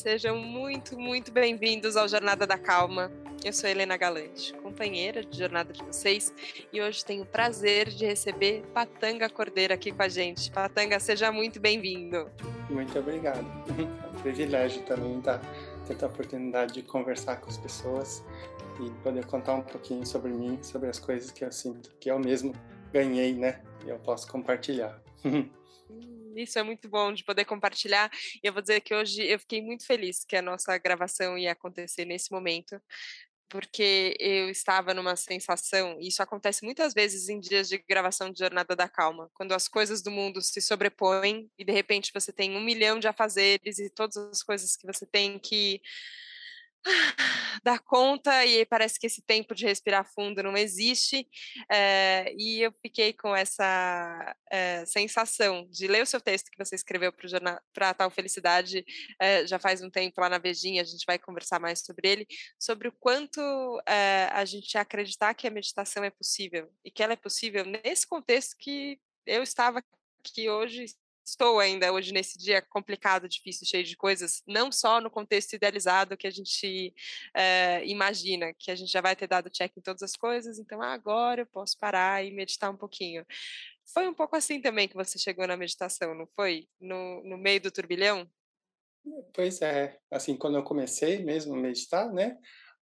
Sejam muito, muito bem-vindos ao Jornada da Calma. Eu sou Helena Galante, companheira de jornada de vocês, e hoje tenho o prazer de receber Patanga Cordeiro aqui com a gente. Patanga, seja muito bem-vindo. Muito obrigado. É um privilégio também estar ter a oportunidade de conversar com as pessoas e poder contar um pouquinho sobre mim, sobre as coisas que eu sinto, que eu mesmo ganhei, né? E eu posso compartilhar. Isso é muito bom de poder compartilhar. E eu vou dizer que hoje eu fiquei muito feliz que a nossa gravação ia acontecer nesse momento, porque eu estava numa sensação, e isso acontece muitas vezes em dias de gravação de Jornada da Calma, quando as coisas do mundo se sobrepõem e de repente você tem um milhão de afazeres e todas as coisas que você tem que dar conta e parece que esse tempo de respirar fundo não existe é, e eu fiquei com essa é, sensação de ler o seu texto que você escreveu para Tal Felicidade é, já faz um tempo lá na Vejinha, a gente vai conversar mais sobre ele, sobre o quanto a gente acreditar que a meditação é possível e que ela é possível nesse contexto que eu estava aqui hoje estou ainda hoje nesse dia complicado, difícil, cheio de coisas, não só no contexto idealizado que a gente é, imagina, que a gente já vai ter dado check em todas as coisas, então agora eu posso parar e meditar um pouquinho. Foi um pouco assim também que você chegou na meditação, não foi? No, no meio do turbilhão? Pois é, assim, quando eu comecei mesmo a meditar, né,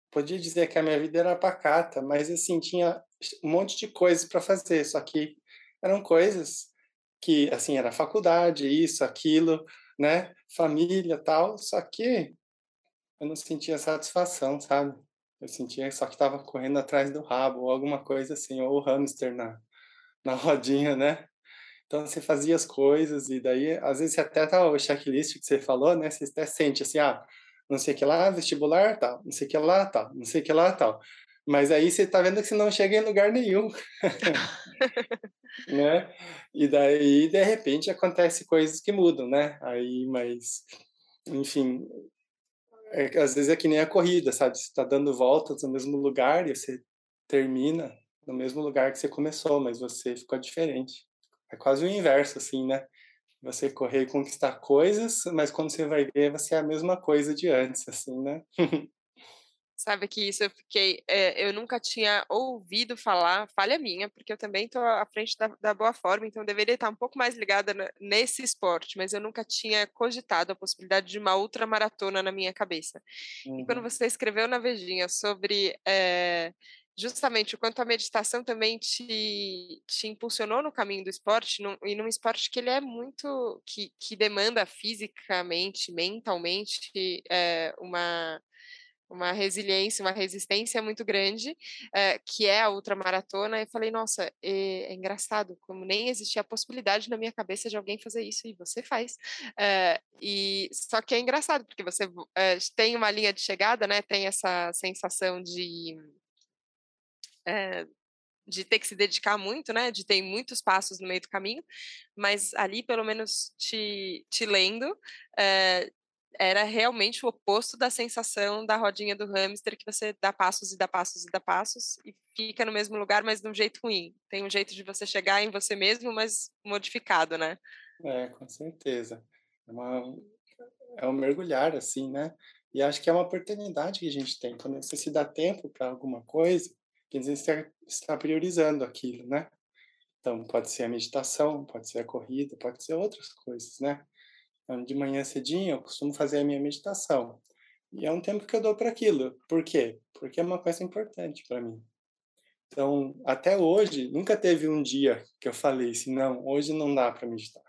podia dizer que a minha vida era pacata, mas assim, tinha um monte de coisas para fazer, só que eram coisas que assim era faculdade, isso, aquilo, né, família, tal, só que eu não sentia satisfação, sabe? Eu sentia só que estava correndo atrás do rabo ou alguma coisa assim, ou o hamster na na rodinha, né? Então você fazia as coisas e daí às vezes até tá o checklist que você falou, né? Você até sente assim, ah, não sei que lá, vestibular, tal, não sei que lá, tal, não sei que lá, tal. Mas aí você está vendo que você não chega em lugar nenhum. né? E daí, de repente, acontece coisas que mudam, né? Aí, mas, enfim, é, às vezes é que nem a corrida, sabe? Você está dando voltas no mesmo lugar e você termina no mesmo lugar que você começou, mas você ficou diferente. É quase o inverso, assim, né? Você correr e conquistar coisas, mas quando você vai ver, você é a mesma coisa de antes, assim, né? Sabe que isso eu fiquei. É, eu nunca tinha ouvido falar, falha minha, porque eu também estou à frente da, da, boa forma, então eu deveria estar um pouco mais ligada nesse esporte, mas eu nunca tinha cogitado a possibilidade de uma ultramaratona na minha cabeça. Uhum. E quando uhum. você escreveu na Vejinha sobre. É, justamente o quanto a meditação também te, te impulsionou no caminho do esporte, num, e num esporte que ele é muito. que, que demanda fisicamente, mentalmente, é, uma uma resiliência, uma resistência muito grande, é, que é a ultramaratona, e falei, nossa, é, é, engraçado, como nem existia a possibilidade na minha cabeça de alguém fazer isso, e você faz. É, e Só que é engraçado, porque você é, tem uma linha de chegada, né, tem essa sensação de... de ter que se dedicar muito, né, de ter muitos passos no meio do caminho, mas ali, pelo menos te, te lendo, era realmente o oposto da sensação da rodinha do hamster, que você dá passos e dá passos e dá passos e fica no mesmo lugar, mas de um jeito ruim. Tem um jeito de você chegar em você mesmo, mas modificado, né? É, com certeza. É, uma, é um mergulhar, assim, né? E acho que é uma oportunidade que a gente tem. Quando você se dá tempo para alguma coisa, quer dizer, você está priorizando aquilo, né? Então, pode ser a meditação, pode ser a corrida, pode ser outras coisas, né? Então, de manhã cedinho, eu costumo fazer a minha meditação. E é um tempo que eu dou para aquilo. Por quê? Porque é uma coisa importante para mim. Então, até hoje, nunca teve um dia que eu falei assim, não, hoje não dá para meditar.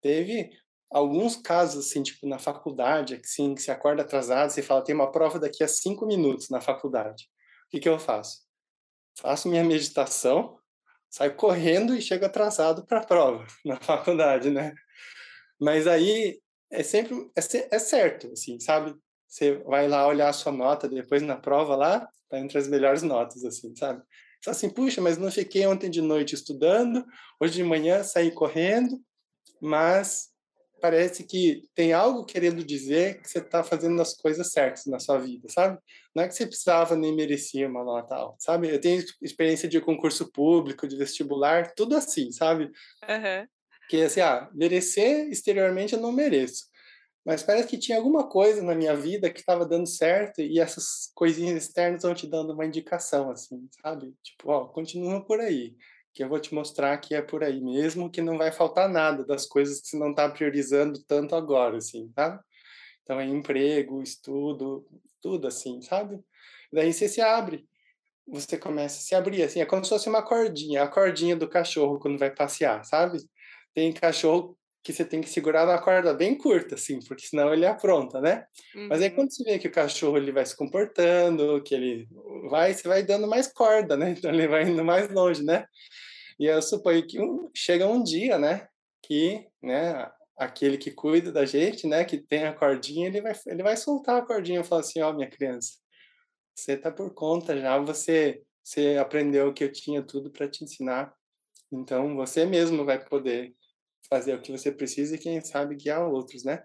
Teve alguns casos, assim, tipo na faculdade, assim, que você acorda atrasado, você fala, tem uma prova daqui a cinco minutos na faculdade. O que, que eu faço? Faço minha meditação, saio correndo e chego atrasado para a prova na faculdade, né? Mas aí é sempre é, é certo, assim, sabe? Você vai lá olhar a sua nota depois na prova lá, tá entre as melhores notas, assim, sabe? Só assim, puxa, mas não fiquei ontem de noite estudando, hoje de manhã saí correndo, mas parece que tem algo querendo dizer que você está fazendo as coisas certas na sua vida, sabe? Não é que você precisava nem merecia uma nota alta, sabe? Eu tenho experiência de concurso público, de vestibular, tudo assim, sabe? Uhum. Que assim, ah, merecer exteriormente eu não mereço. Mas parece que tinha alguma coisa na minha vida que estava dando certo e essas coisinhas externas vão te dando uma indicação, assim, sabe? Tipo, ó, continua por aí, que eu vou te mostrar que é por aí mesmo, que não vai faltar nada das coisas que você não está priorizando tanto agora, assim, tá? Então é emprego, estudo, tudo assim, sabe? Daí você se abre, você começa a se abrir, assim, é como se fosse uma cordinha, a cordinha do cachorro quando vai passear, sabe? Tem cachorro que você tem que segurar na corda bem curta, assim, porque senão ele apronta, né? Uhum. Mas aí uhum. quando você vê que o cachorro ele vai se comportando, que ele vai, você vai dando mais corda, né? Então ele vai indo mais longe, né? E eu suponho que um, chega um dia, né, que, né, aquele que cuida da gente, né, que tem a cordinha, ele vai, ele vai soltar a cordinha e falar assim, ó, oh, minha criança, você tá por conta já, você, você aprendeu que eu tinha tudo para te ensinar, então você mesmo vai poder fazer o que você precisa e quem sabe guiar outros, né?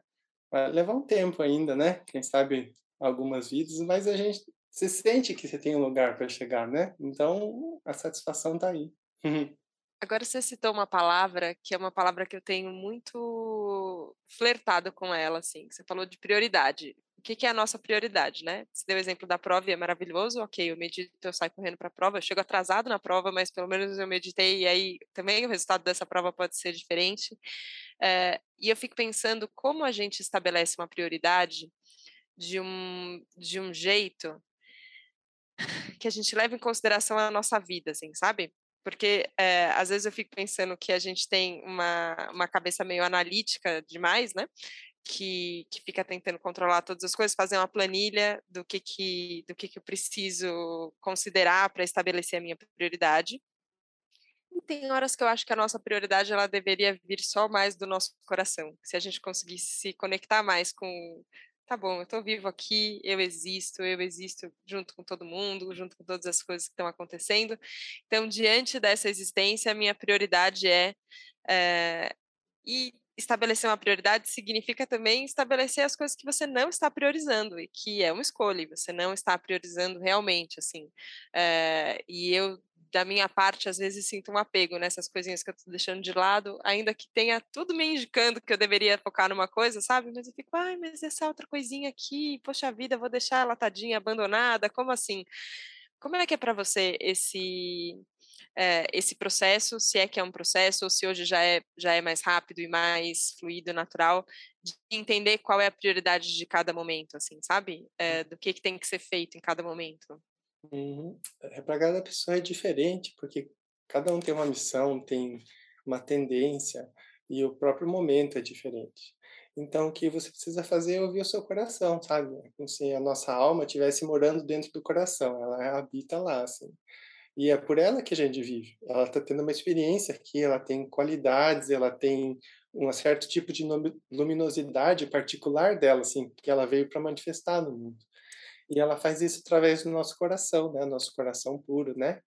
Vai levar um tempo ainda, né? Quem sabe algumas vidas, mas a gente se sente que você tem um lugar para chegar, né? Então a satisfação está aí. Agora você citou uma palavra que é uma palavra que eu tenho muito flertado com ela, assim. Você falou de prioridade que, que é a nossa prioridade, né? Você deu o exemplo da prova e é maravilhoso, ok, eu medito, eu saio correndo para a prova, eu chego atrasado na prova, mas pelo menos eu meditei e aí também o resultado dessa prova pode ser diferente. É, e eu fico pensando como a gente estabelece uma prioridade de um, de um jeito que a gente leva em consideração a nossa vida, assim, sabe? Porque é, às vezes eu fico pensando que a gente tem uma, uma cabeça meio analítica demais, né? que, que fica tentando controlar todas as coisas, fazer uma planilha do que, que, do que, que eu preciso considerar para estabelecer a minha prioridade. E tem horas que eu acho que a nossa prioridade ela deveria vir só mais do nosso coração. Se a gente conseguisse se conectar mais com, tá bom, eu estou vivo aqui, eu existo, eu existo junto com todo mundo, junto com todas as coisas que estão acontecendo. Então, diante dessa existência, a minha prioridade é, é e estabelecer uma prioridade significa também estabelecer as coisas que você não está priorizando e que é uma escolha, você não está priorizando realmente, assim. É, e eu, da minha parte, às vezes sinto um apego nessas coisinhas que eu estou deixando de lado, ainda que tenha tudo me indicando que eu deveria focar numa coisa, sabe? Mas eu fico, ai, mas essa outra coisinha aqui, poxa vida, vou deixar ela tadinha, abandonada, como assim? Como é que é para você esse é, esse processo, se é que é um processo, ou se hoje já é, já é mais rápido e mais fluido, natural, de entender qual é a prioridade de cada momento, assim, sabe? É, do que, que tem que ser feito em cada momento. Uhum. É, para cada pessoa é diferente, porque cada um tem uma missão, tem uma tendência, e o próprio momento é diferente. Então, o que você precisa fazer é ouvir o seu coração, sabe? Como se a nossa alma estivesse morando dentro do coração, ela habita lá, assim. E é por ela que a gente vive. Ela está tendo uma experiência aqui, ela tem qualidades, ela tem um certo tipo de luminosidade particular dela, assim, que ela veio para manifestar no mundo. E ela faz isso através do nosso coração, né? Nosso coração puro, né?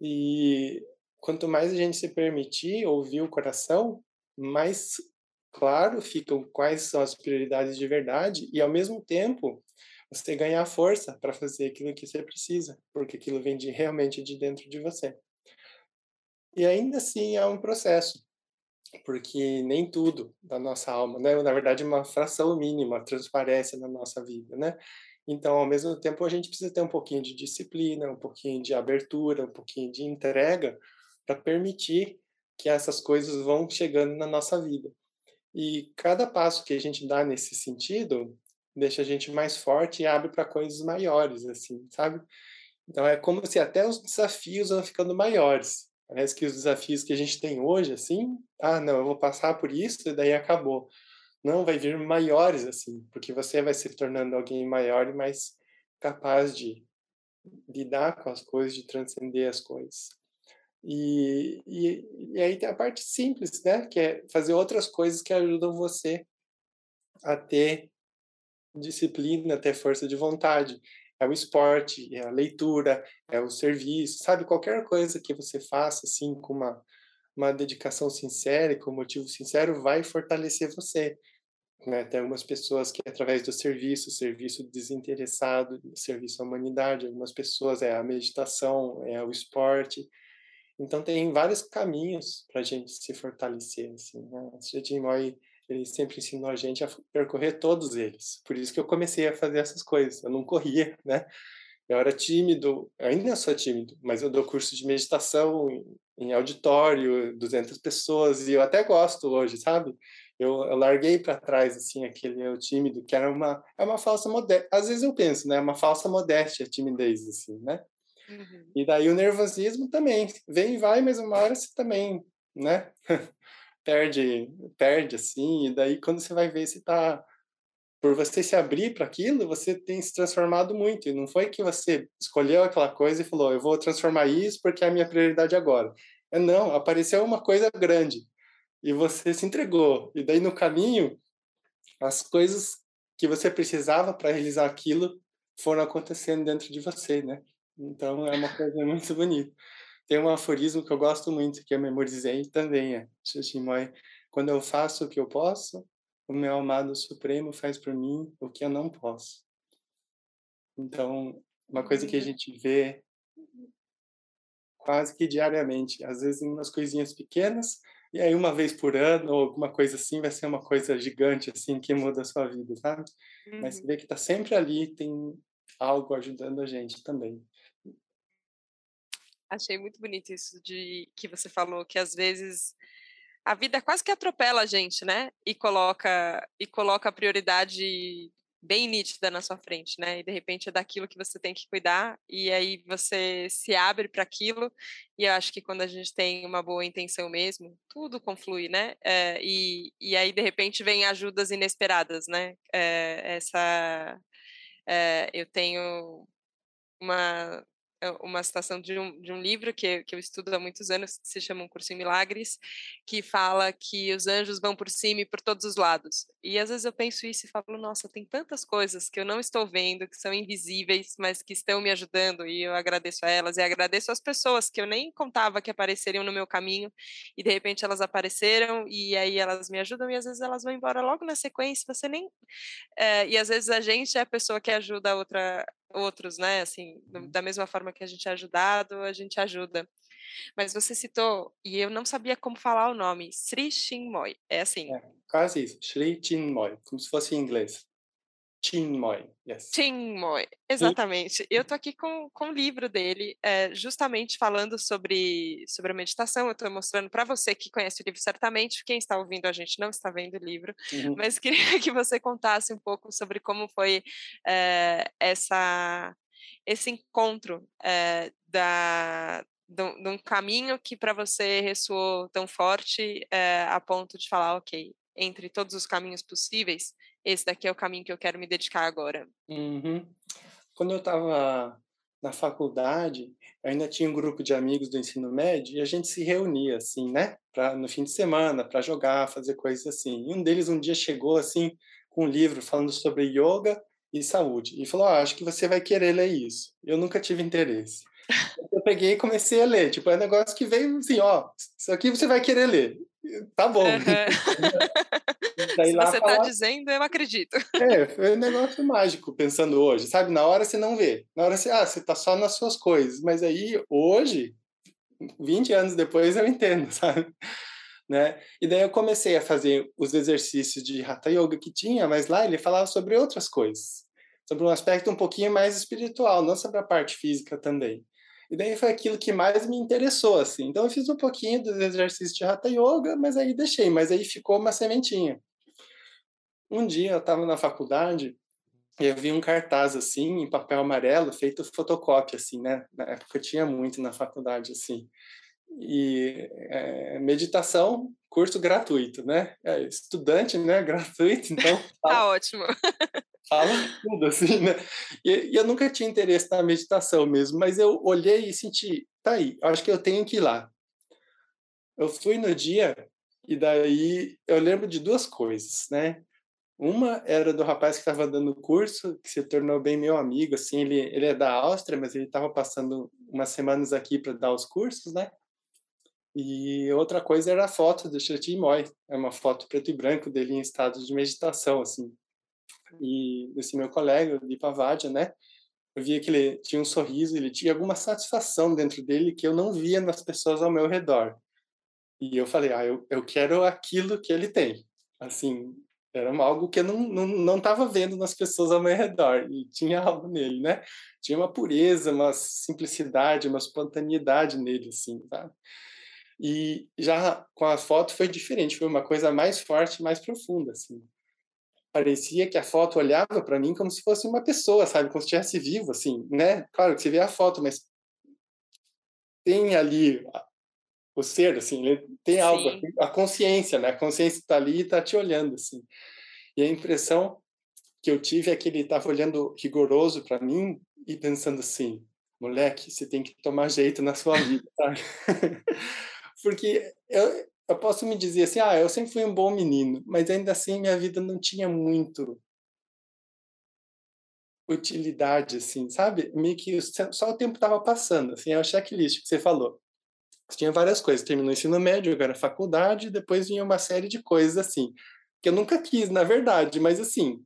E quanto mais a gente se permitir ouvir o coração, mais claro ficam quais são as prioridades de verdade e ao mesmo tempo você ganhar força para fazer aquilo que você precisa, porque aquilo vem de, realmente de dentro de você. E ainda assim é um processo, porque nem tudo da nossa alma, né, na verdade uma fração mínima transparece na nossa vida, né? Então, ao mesmo tempo, a gente precisa ter um pouquinho de disciplina, um pouquinho de abertura, um pouquinho de entrega para permitir que essas coisas vão chegando na nossa vida. E cada passo que a gente dá nesse sentido deixa a gente mais forte e abre para coisas maiores, assim, sabe? Então é como se até os desafios vão ficando maiores. Parece que os desafios que a gente tem hoje, assim, ah, não, eu vou passar por isso e daí acabou. Não, vai vir maiores, assim, porque você vai se tornando alguém maior e mais capaz de lidar com as coisas, de transcender as coisas. E, e, e aí tem a parte simples, né? Que é fazer outras coisas que ajudam você a ter disciplina, ter força de vontade. É o esporte, é a leitura, é o serviço, sabe? Qualquer coisa que você faça, assim, com uma, uma dedicação sincera e com motivo sincero, vai fortalecer você. Né? Tem algumas pessoas que, através do serviço, serviço desinteressado, serviço à humanidade, algumas pessoas é a meditação, é o esporte. Então, tem vários caminhos para a gente se fortalecer. Assim, né? A Jim Moy ele sempre ensinou a gente a percorrer todos eles. Por isso que eu comecei a fazer essas coisas. Eu não corria, né? Eu era tímido, ainda sou tímido, mas eu dou curso de meditação em auditório, 200 pessoas, e eu até gosto hoje, sabe? Eu, eu larguei para trás, assim, aquele eu tímido, que era uma, é uma falsa modéstia. Às vezes eu penso, né? É uma falsa modéstia, a timidez, assim, né? Uhum. E daí o nervosismo também vem e vai, mas uma hora você também, né? perde, perde assim, e daí quando você vai ver se tá por você se abrir para aquilo, você tem se transformado muito. E não foi que você escolheu aquela coisa e falou, eu vou transformar isso porque é a minha prioridade agora. É não, apareceu uma coisa grande e você se entregou. E daí no caminho, as coisas que você precisava para realizar aquilo foram acontecendo dentro de você, né? Então é uma coisa muito bonita. Tem um aforismo que eu gosto muito, que eu memorizei também, é Shishimoy. Quando eu faço o que eu posso, o meu amado supremo faz por mim o que eu não posso. Então, uma coisa que a uhum. gente vê quase que diariamente, às vezes em umas coisinhas pequenas, e aí uma vez por ano ou alguma coisa assim vai ser uma coisa gigante assim que muda a sua vida, sabe? Uhum. Mas você vê que está sempre ali, tem algo ajudando a gente também. Achei muito bonito isso de que você falou que às vezes a vida quase que atropela a gente, né? E coloca e coloca a prioridade bem nítida na sua frente, né? E de repente é daquilo que você tem que cuidar e aí você se abre para aquilo. E eu acho que quando a gente tem uma boa intenção mesmo, tudo conflui, né? É, e, e aí de repente vem ajudas inesperadas, né? É, essa é, eu tenho uma uma citação de um, de um livro que, que eu estudo há muitos anos, que se chama Um Curso em Milagres, que fala que os anjos vão por cima e por todos os lados. E às vezes eu penso isso e falo, nossa, tem tantas coisas que eu não estou vendo, que são invisíveis, mas que estão me ajudando, e eu agradeço a elas, e agradeço às pessoas que eu nem contava que apareceriam no meu caminho, e de repente elas apareceram, e aí elas me ajudam, e às vezes elas vão embora logo na sequência, você nem... É, e às vezes a gente é a pessoa que ajuda a outra, outros, né? Assim, uhum. da mesma forma que a gente é ajudado, a gente ajuda. Mas você citou, e eu não sabia como falar o nome, Sri Chinmoy. É assim. É, quase isso, Sri Chinmoy, como se fosse em inglês. Chinmoy, yes. Chinmoy, exatamente. Eu tô aqui com, com o livro dele, é, justamente falando sobre, sobre a meditação. Eu estou mostrando para você que conhece o livro certamente, quem está ouvindo a gente não está vendo o livro, uhum. mas queria que você contasse um pouco sobre como foi é, essa, esse encontro é, da, de um caminho que para você ressoou tão forte a ponto de falar, ok, entre todos os caminhos possíveis, esse daqui é o caminho que eu quero me dedicar agora. Uhum. Quando eu estava na faculdade, ainda tinha um grupo de amigos do ensino médio e a gente se reunia assim, né, para no fim de semana, para jogar, fazer coisas assim. E um deles um dia chegou assim com um livro falando sobre yoga e saúde e falou: ah, "Acho que você vai querer ler isso". Eu nunca tive interesse. Eu peguei e comecei a ler, tipo, é um negócio que veio assim, ó, isso aqui você vai querer ler. Tá bom. Uhum. Se você está falar... dizendo, eu acredito. É, foi um negócio mágico, pensando hoje, sabe? Na hora você não vê. Na hora você, ah, você tá só nas suas coisas. Mas aí, hoje, 20 anos depois, eu entendo, sabe? Né? E daí eu comecei a fazer os exercícios de Hatha Yoga que tinha, mas lá ele falava sobre outras coisas. Sobre um aspecto um pouquinho mais espiritual, não sobre a parte física também. E daí foi aquilo que mais me interessou, assim. Então eu fiz um pouquinho dos exercícios de Hatha Yoga, mas aí deixei, mas aí ficou uma sementinha. Um dia eu estava na faculdade e eu vi um cartaz assim, em papel amarelo, feito fotocópia, assim, né? Na época tinha muito na faculdade, assim. E é, meditação, curso gratuito, né? É, estudante, né? Gratuito, então. tá ótimo fala tudo, assim, né? E, e, eu nunca tinha interesse na meditação mesmo, mas eu olhei e senti, tá aí, acho que eu tenho que ir lá. Eu fui no dia e daí eu lembro de duas coisas, né? Uma era do rapaz que estava dando curso, que se tornou bem meu amigo, assim, ele, ele é da Áustria, mas ele estava passando umas semanas aqui para dar os cursos, né? E outra coisa era a foto do Shri Moy, é uma foto preto e branco dele em estado de meditação, assim, e desse meu colega, de Pavadia, né? Eu via que ele tinha um sorriso, ele tinha alguma satisfação dentro dele que eu não via nas pessoas ao meu redor. E eu falei, ah, eu, eu quero aquilo que ele tem. Assim, era algo que eu não não não estava vendo nas pessoas ao meu redor, e tinha algo nele, né. Tinha uma pureza, uma simplicidade, uma espontaneidade nele, assim, sabe. E já com a foto foi diferente, foi uma coisa mais forte, mais profunda, assim. Parecia que a foto olhava para mim como se fosse uma pessoa, sabe, como se estivesse vivo, assim, né. Claro que você vê a foto, mas tem ali o ser, assim, ele tem algo, Sim. a consciência, né, a consciência está ali e está te olhando, assim. E a impressão que eu tive é que ele estava olhando rigoroso para mim e pensando assim: "Moleque, você tem que tomar jeito na sua vida", sabe. Porque eu eu posso me dizer assim: "Ah, eu sempre fui um bom menino", mas ainda assim minha vida não tinha muito utilidade, assim, sabe. Meio que só o tempo estava passando, assim, é o checklist que você falou. Tinha várias coisas, terminou o ensino médio, agora faculdade, depois vinha uma série de coisas, assim, que eu nunca quis, na verdade, mas assim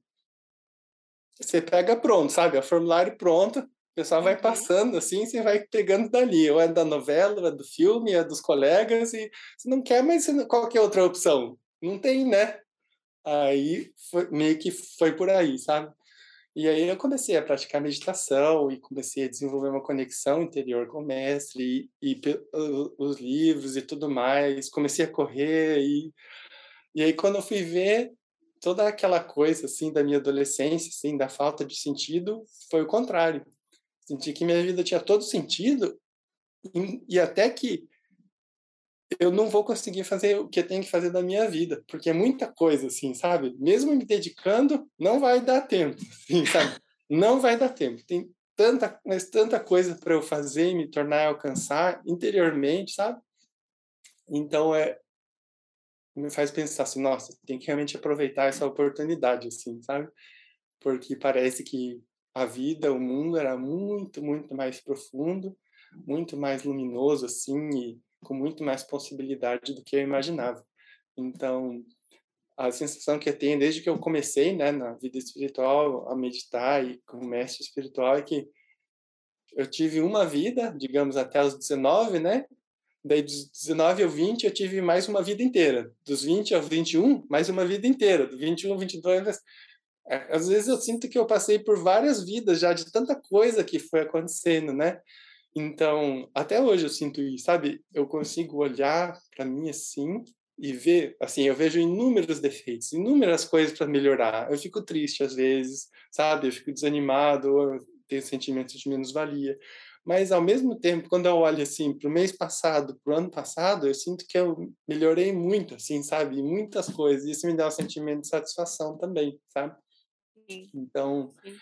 você pega pronto, sabe, é o formulário pronto, o pessoal vai Uhum. passando, assim, você vai pegando dali, ou é da novela, ou é do filme, é dos colegas e você não quer, mas não qual que é outra opção? Não tem, né. Aí foi meio que foi por aí, sabe. E aí eu comecei a praticar meditação e comecei a desenvolver uma conexão interior com o mestre e e os livros e tudo mais, comecei a correr e e aí quando eu fui ver, toda aquela coisa, assim, da minha adolescência, assim, da falta de sentido, foi o contrário. Senti que minha vida tinha todo sentido, e e até que eu não vou conseguir fazer o que eu tenho que fazer da minha vida, porque é muita coisa, assim, sabe. Mesmo me dedicando, não vai dar tempo, assim, sabe. Não vai dar tempo. Tem tanta, mas tanta coisa para eu fazer e me tornar e alcançar interiormente, sabe. Então, eh me faz pensar assim: "Nossa, tem que realmente aproveitar essa oportunidade", assim, sabe. Porque parece que a vida, o mundo era muito, muito mais profundo, muito mais luminoso, assim, e com muito mais possibilidade do que eu imaginava. Então, a sensação que eu tenho desde que eu comecei, né, na vida espiritual, a meditar e como mestre espiritual, é que eu tive uma vida, digamos, até os 19, né, daí dos 19 ao 20 eu tive mais uma vida inteira, dos 20 aos 21, mais uma vida inteira, do 21 ao 22 eh, às vezes eu sinto que eu passei por várias vidas já, de tanta coisa que foi acontecendo, né. Então, até hoje eu sinto isso, sabe. Eu consigo olhar para mim, assim, e ver, assim, eu vejo inúmeros defeitos, inúmeras coisas para melhorar. Eu fico triste às vezes, sabe, eu fico desanimado, eu tenho sentimentos de menos-valia. Mas ao mesmo tempo, quando eu olho, assim, para o mês passado, para o ano passado, eu sinto que eu melhorei muito, assim, sabe, muitas coisas, e isso me dá um sentimento de satisfação também, sabe. Então sim.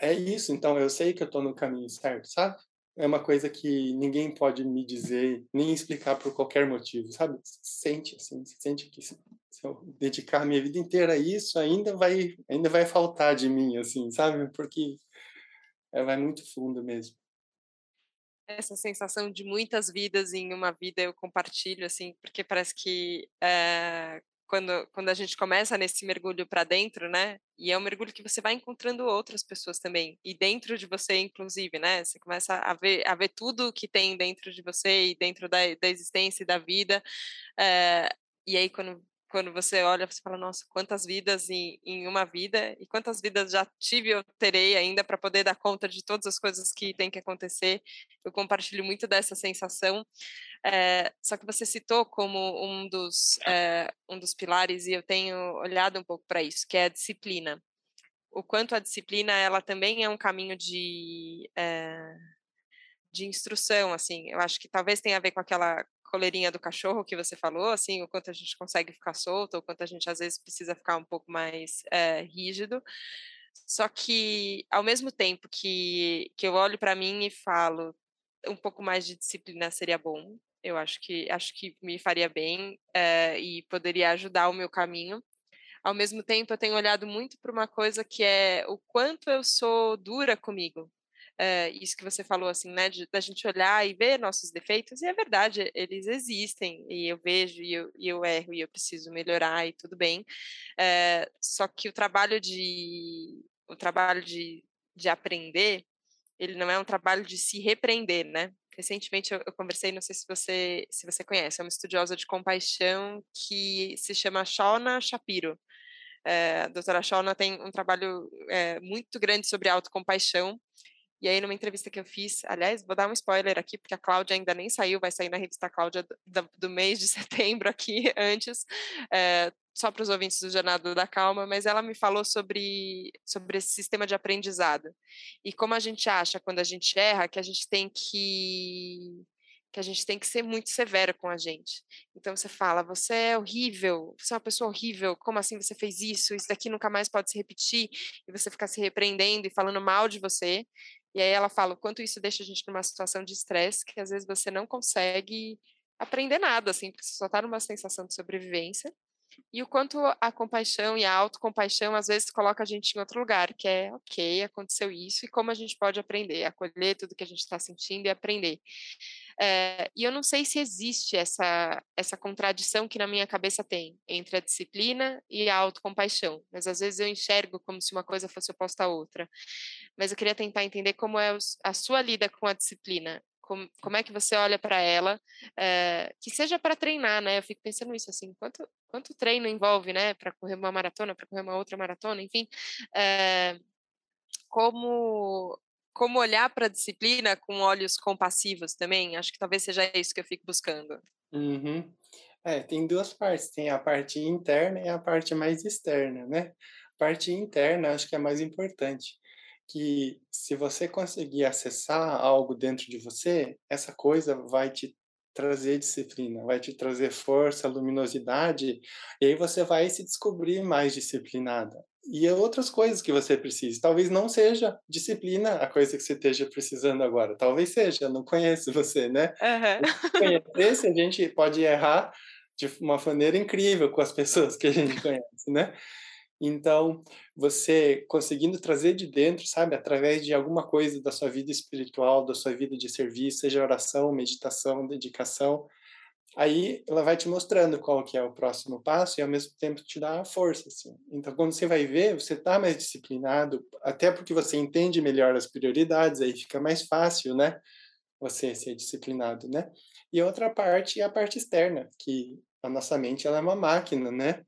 É isso, então eu sei que eu estou no caminho certo, sabe. É uma coisa que ninguém pode me dizer, nem explicar por qualquer motivo, sabe. Sente, assim, sente que se eu dedicar minha vida inteira a isso, ainda vai ainda vai faltar de mim, assim, sabe, porque, eh, vai muito fundo mesmo. Essa sensação de muitas vidas em uma vida eu compartilho, assim, porque parece que, eh, quando quando a gente começa nesse mergulho para dentro, né, e é um mergulho que você vai encontrando outras pessoas também, e dentro de você inclusive, né, você começa a ver a ver tudo que tem dentro de você e dentro da da existência e da vida, eh, e aí quando quando você olha, você fala: "Nossa, quantas vidas em em uma vida, e quantas vidas já tive ou terei ainda para poder dar conta de todas as coisas que têm que acontecer". Eu compartilho muito dessa sensação, eh, só que você citou como um dos, eh, um dos pilares e eu tenho olhado um pouco para isso, que é a disciplina. O quanto a disciplina ela também é um caminho de, eh, de instrução, assim, eu acho que talvez tenha a ver com aquela coleirinha do cachorro que você falou, assim, o quanto a gente consegue ficar solto, o quanto a gente às vezes precisa ficar um pouco mais, eh, rígido. Só que ao mesmo tempo que que eu olho para mim e falo: "Um pouco mais de disciplina seria bom", eu acho que acho que me faria bem, eh, e poderia ajudar o meu caminho. Ao mesmo tempo eu tenho olhado muito para uma coisa que é o quanto eu sou dura comigo. Eh, isso que você falou, assim, né, de da gente olhar e ver nossos defeitos, e é verdade, eles existem, e eu vejo e eu e eu erro e eu preciso melhorar e tudo bem. Eh, só que o trabalho de o trabalho de de aprender, ele não é um trabalho de se repreender, né. recentemente eu, eu, conversei, não sei se você se você conhece, é uma estudiosa de compaixão que se chama Shauna Shapiro. É, a doutora Shauna tem um trabalho é, muito grande sobre autocompaixão e aí, numa entrevista que eu fiz, aliás, vou dar um spoiler aqui, porque a Cláudia ainda nem saiu, vai sair na revista Cláudia do, do mês de setembro aqui, antes, é, só para os ouvintes do Jornada da Calma, mas ela me falou sobre, sobre esse sistema de aprendizado. E como a gente acha, quando a gente erra, que a gente tem que que a gente tem que ser muito severo com a gente. Então você fala, você é horrível, você é uma pessoa horrível, como assim você fez isso? Isso daqui nunca mais pode se repetir, e você ficar se repreendendo e falando mal de você. E aí ela fala o quanto isso deixa a gente numa situação de estresse que às vezes você não consegue aprender nada, assim, porque você só está numa sensação de sobrevivência. E o quanto a compaixão e a autocompaixão às vezes coloca a gente em outro lugar, que é, ok, aconteceu isso, e como a gente pode aprender, acolher tudo que a gente está sentindo e aprender. É, e eu não sei se existe essa, essa contradição que na minha cabeça tem entre a disciplina e a autocompaixão, mas às vezes eu enxergo como se uma coisa fosse oposta à outra. Mas eu queria tentar entender como é a sua lida com a disciplina. Como, como é que você olha para ela, é, que seja para treinar, né? Eu fico pensando isso assim, quanto, quanto treino envolve, né? Para correr uma maratona, para correr uma outra maratona, enfim. É, como como olhar para a disciplina com olhos compassivos também? Acho que talvez seja isso que eu fico buscando. Uhum. É, tem duas partes, tem a parte interna e a parte mais externa, né? A parte interna acho que é mais importante, que se você conseguir acessar algo dentro de você, essa coisa vai te trazer disciplina, vai te trazer força, luminosidade, e aí você vai se descobrir mais disciplinada e outras coisas que você precisa. Talvez não seja disciplina a coisa que você esteja precisando agora. Talvez seja, não conheço você, né? Uhum. Conhecer, a gente pode errar de uma maneira incrível com as pessoas que a gente conhece, né? Então, você conseguindo trazer de dentro, sabe, através de alguma coisa da sua vida espiritual, da sua vida de serviço, seja oração, meditação, dedicação, aí ela vai te mostrando qual que é o próximo passo e ao mesmo tempo te dá força assim. Então quando você vai ver, você está mais disciplinado, até porque você entende melhor as prioridades, aí fica mais fácil, né? Você ser disciplinado, né? E outra parte é a parte externa, que a nossa mente ela é uma máquina, né?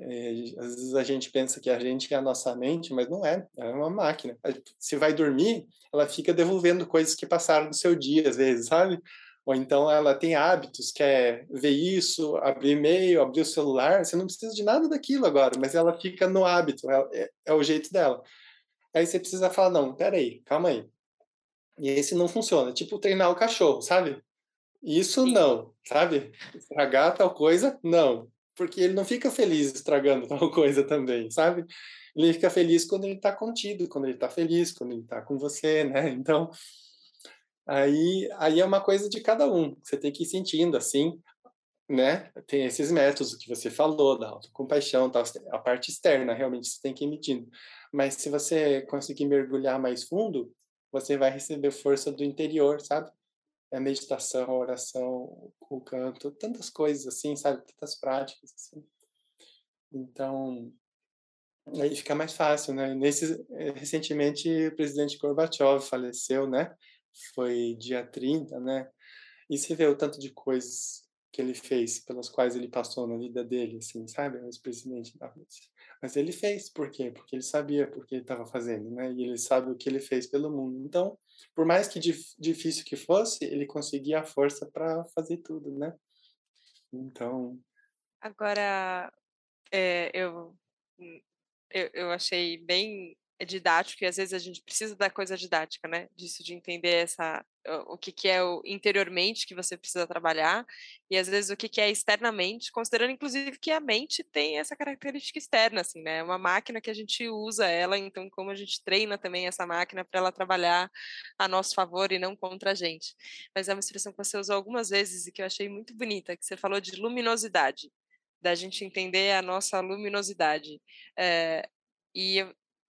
É, às vezes a gente pensa que a gente é a nossa mente, mas não é, é uma máquina. Se vai dormir, ela fica devolvendo coisas que passaram no seu dia, às vezes, sabe? ou então ela tem hábitos, quer ver isso, abrir e-mail, abrir o celular, você não precisa de nada daquilo agora, mas ela fica no hábito, é, é, é o jeito dela. Aí você precisa falar, não, peraí, calma aí. E esse não funciona, tipo treinar o cachorro, sabe? Isso não, sabe? Estragar tal coisa, não. Porque ele não fica feliz estragando tal coisa também, sabe? Ele fica feliz quando ele está contido, quando ele está feliz, quando ele está com você, né? Então, Aí, aí é uma coisa de cada um. Você tem que ir sentindo assim, né? Tem esses métodos que você falou, da autocompaixão, tal, a parte externa, realmente você tem que ir medindo. Mas se você conseguir mergulhar mais fundo, você vai receber força do interior, sabe? A meditação, a oração, o canto, tantas coisas assim, sabe? Tantas práticas assim. Então, aí fica mais fácil, né? Nesse, eh, recentemente, o presidente Gorbachev faleceu, né? foi dia 30, né? E você vê o tanto de coisas que ele fez, pelas quais ele passou na vida dele, assim, sabe? O presidente da Rússia. Mas ele fez, por quê? Porque ele sabia por que ele estava fazendo, né? E ele sabe o que ele fez pelo mundo. Então, por mais que dif difícil que fosse, ele conseguia a força para fazer tudo, né? Então. Agora, é, eu, eu, eu achei bem é didático e às vezes a gente precisa da coisa didática, né? Disso de entender essa o que, que é o interiormente que você precisa trabalhar e às vezes o que, que é externamente, considerando inclusive que a mente tem essa característica externa, assim, né? É uma máquina que a gente usa ela, então como a gente treina também essa máquina para ela trabalhar a nosso favor e não contra a gente. Mas é uma expressão que você usou algumas vezes e que eu achei muito bonita, que você falou de luminosidade, da gente entender a nossa luminosidade. É, e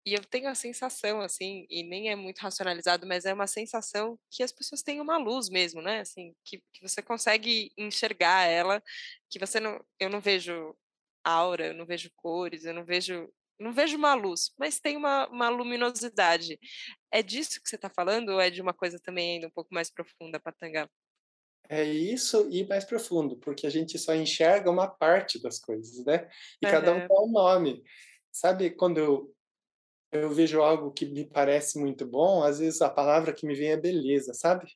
e eu tenho a sensação, assim, e nem é muito racionalizado, mas é uma sensação que as pessoas têm uma luz mesmo, né? Assim, que, que você consegue enxergar ela, que você não. Eu não vejo aura, eu não vejo cores, eu não vejo não vejo uma luz, mas tem uma, uma luminosidade. É disso que você está falando ou é de uma coisa também ainda um pouco mais profunda, Patanga? É isso e mais profundo, porque a gente só enxerga uma parte das coisas, né? E uhum. cada um tem um nome. Sabe, quando eu, eu vejo algo que me parece muito bom, às vezes a palavra que me vem é beleza, sabe?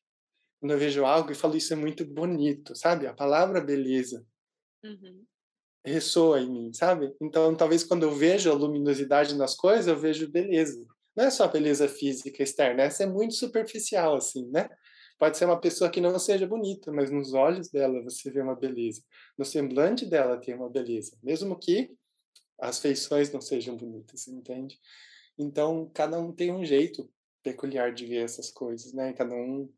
Quando eu vejo algo e falo isso é muito bonito, sabe? A palavra beleza. Uhum ressoa em mim, sabe? Então, talvez quando eu vejo a luminosidade nas coisas, eu vejo beleza. Não é só beleza física externa, essa é muito superficial, assim, né? Pode ser uma pessoa que não seja bonita, mas nos olhos dela você vê uma beleza. No semblante dela tem uma beleza, mesmo que as feições não sejam bonitas, entende? Então, cada um tem um jeito peculiar de ver essas coisas, né? Cada um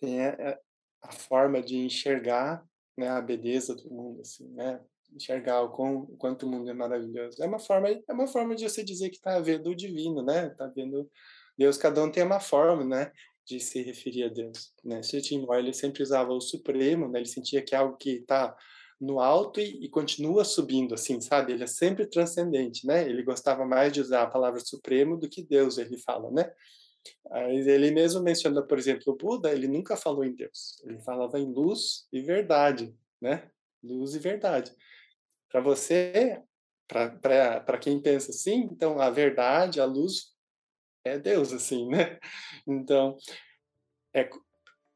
tem a, a forma de enxergar né, a beleza do mundo, assim, né? enxergar o, quão, o quanto o mundo é maravilhoso. É uma forma, é uma forma de você dizer que está vendo o divino, né? Está vendo Deus. Cada um tem uma forma, né? De se referir a Deus. Né? Tim ele sempre usava o supremo, né? Ele sentia que é algo que está no alto e, e, continua subindo, assim, sabe? Ele é sempre transcendente, né? Ele gostava mais de usar a palavra supremo do que Deus, ele fala, né? ele mesmo menciona, por exemplo, o Buda, ele nunca falou em Deus. Ele falava em luz e verdade, né? Luz e verdade. Para você, para quem pensa assim, então a verdade, a luz é Deus, assim, né? Então, é,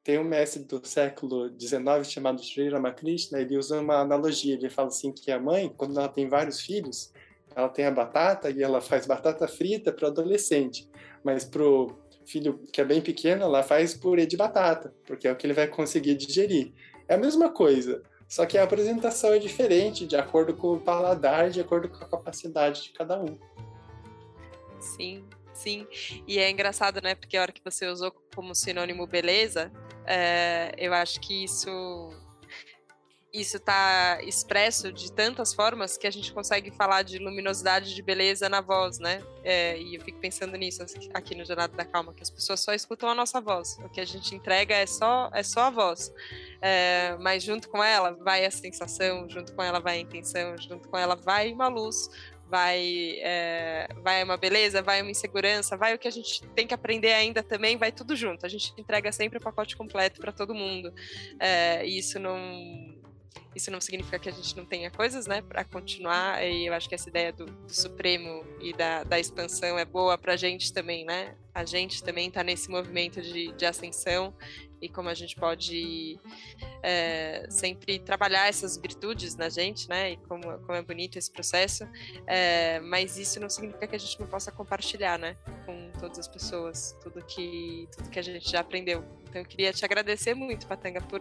tem um mestre do século XIX chamado Sri Ramakrishna, ele usa uma analogia, ele fala assim que a mãe, quando ela tem vários filhos, ela tem a batata e ela faz batata frita para o adolescente, mas para o filho que é bem pequeno, ela faz purê de batata, porque é o que ele vai conseguir digerir. É a mesma coisa. Só que a apresentação é diferente, de acordo com o paladar, de acordo com a capacidade de cada um. Sim, sim. E é engraçado, né? Porque a hora que você usou como sinônimo beleza, é, eu acho que isso isso está expresso de tantas formas que a gente consegue falar de luminosidade, de beleza na voz, né? É, e eu fico pensando nisso aqui no Jornada da Calma, que as pessoas só escutam a nossa voz. O que a gente entrega é só, é só a voz. É, mas junto com ela vai a sensação, junto com ela vai a intenção, junto com ela vai uma luz, vai é, vai uma beleza, vai uma insegurança, vai o que a gente tem que aprender ainda também, vai tudo junto. A gente entrega sempre o pacote completo para todo mundo. É, e isso não isso não significa que a gente não tenha coisas, né, para continuar. E eu acho que essa ideia do, do Supremo e da, da expansão é boa para a gente também, né? A gente também está nesse movimento de, de ascensão e como a gente pode é, sempre trabalhar essas virtudes na gente, né? E como, como é bonito esse processo. É, mas isso não significa que a gente não possa compartilhar, né? Com todas as pessoas, tudo que, tudo que a gente já aprendeu. Então eu queria te agradecer muito, Patanga, por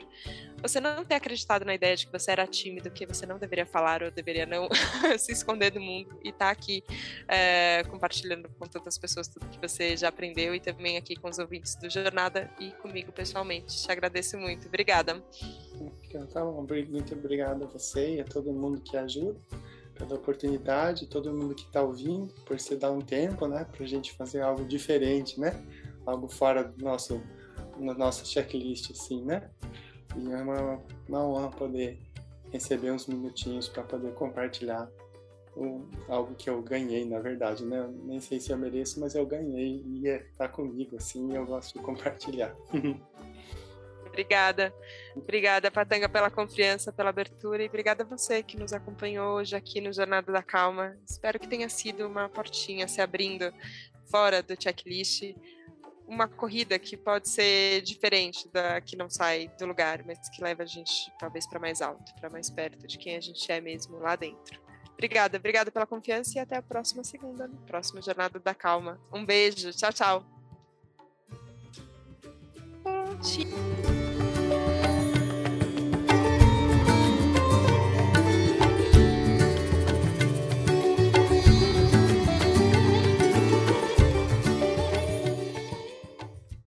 você não ter acreditado na ideia de que você era tímido, que você não deveria falar ou deveria não se esconder do mundo e estar tá aqui é, compartilhando com tantas pessoas tudo que você já aprendeu e também aqui com os ouvintes do Jornada e comigo pessoalmente. Te agradeço muito. Obrigada. Então, muito obrigado a você e a todo mundo que ajuda pela oportunidade, todo mundo que está ouvindo, por se dar um tempo, né, para a gente fazer algo diferente, né, algo fora do nosso na nossa checklist, assim, né? E é uma, uma honra poder receber uns minutinhos para poder compartilhar algo que eu ganhei, na verdade, né? Nem sei se eu mereço, mas eu ganhei e está comigo, assim, eu gosto de compartilhar. Obrigada. Obrigada, Patanga, pela confiança, pela abertura e obrigada a você que nos acompanhou hoje aqui no Jornada da Calma. Espero que tenha sido uma portinha se abrindo fora do checklist uma corrida que pode ser diferente da que não sai do lugar, mas que leva a gente talvez para mais alto, para mais perto de quem a gente é mesmo lá dentro. Obrigada, obrigada pela confiança e até a próxima segunda, no próximo Jornada da Calma. Um beijo, tchau. tchau.